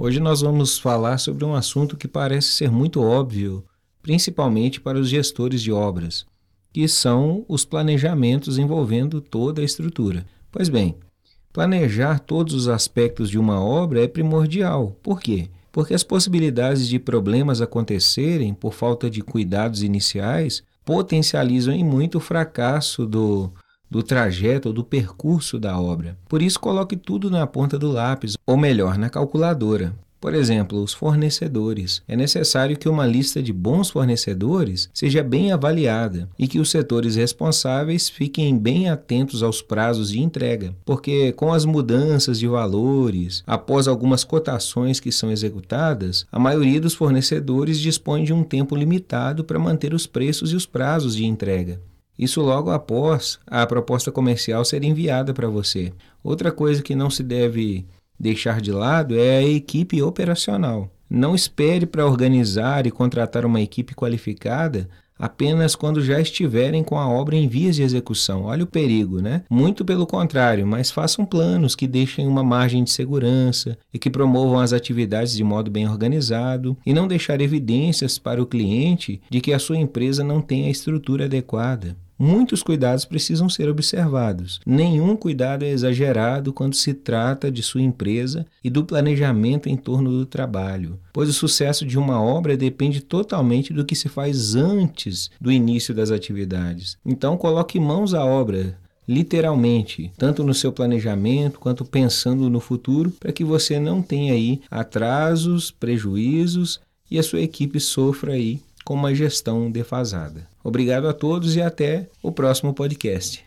Hoje nós vamos falar sobre um assunto que parece ser muito óbvio, principalmente para os gestores de obras, que são os planejamentos envolvendo toda a estrutura. Pois bem, planejar todos os aspectos de uma obra é primordial. Por quê? Porque as possibilidades de problemas acontecerem por falta de cuidados iniciais potencializam em muito o fracasso do, do trajeto ou do percurso da obra. Por isso, coloque tudo na ponta do lápis, ou melhor, na calculadora. Por exemplo, os fornecedores. É necessário que uma lista de bons fornecedores seja bem avaliada e que os setores responsáveis fiquem bem atentos aos prazos de entrega, porque com as mudanças de valores, após algumas cotações que são executadas, a maioria dos fornecedores dispõe de um tempo limitado para manter os preços e os prazos de entrega. Isso logo após a proposta comercial ser enviada para você. Outra coisa que não se deve deixar de lado é a equipe operacional. Não espere para organizar e contratar uma equipe qualificada apenas quando já estiverem com a obra em vias de execução. Olha o perigo, né? Muito pelo contrário, mas façam planos que deixem uma margem de segurança e que promovam as atividades de modo bem organizado e não deixar evidências para o cliente de que a sua empresa não tem a estrutura adequada. Muitos cuidados precisam ser observados. Nenhum cuidado é exagerado quando se trata de sua empresa e do planejamento em torno do trabalho, pois o sucesso de uma obra depende totalmente do que se faz antes do início das atividades. Então, coloque mãos à obra, literalmente, tanto no seu planejamento quanto pensando no futuro, para que você não tenha aí atrasos, prejuízos e a sua equipe sofra aí com uma gestão defasada. Obrigado a todos e até o próximo podcast.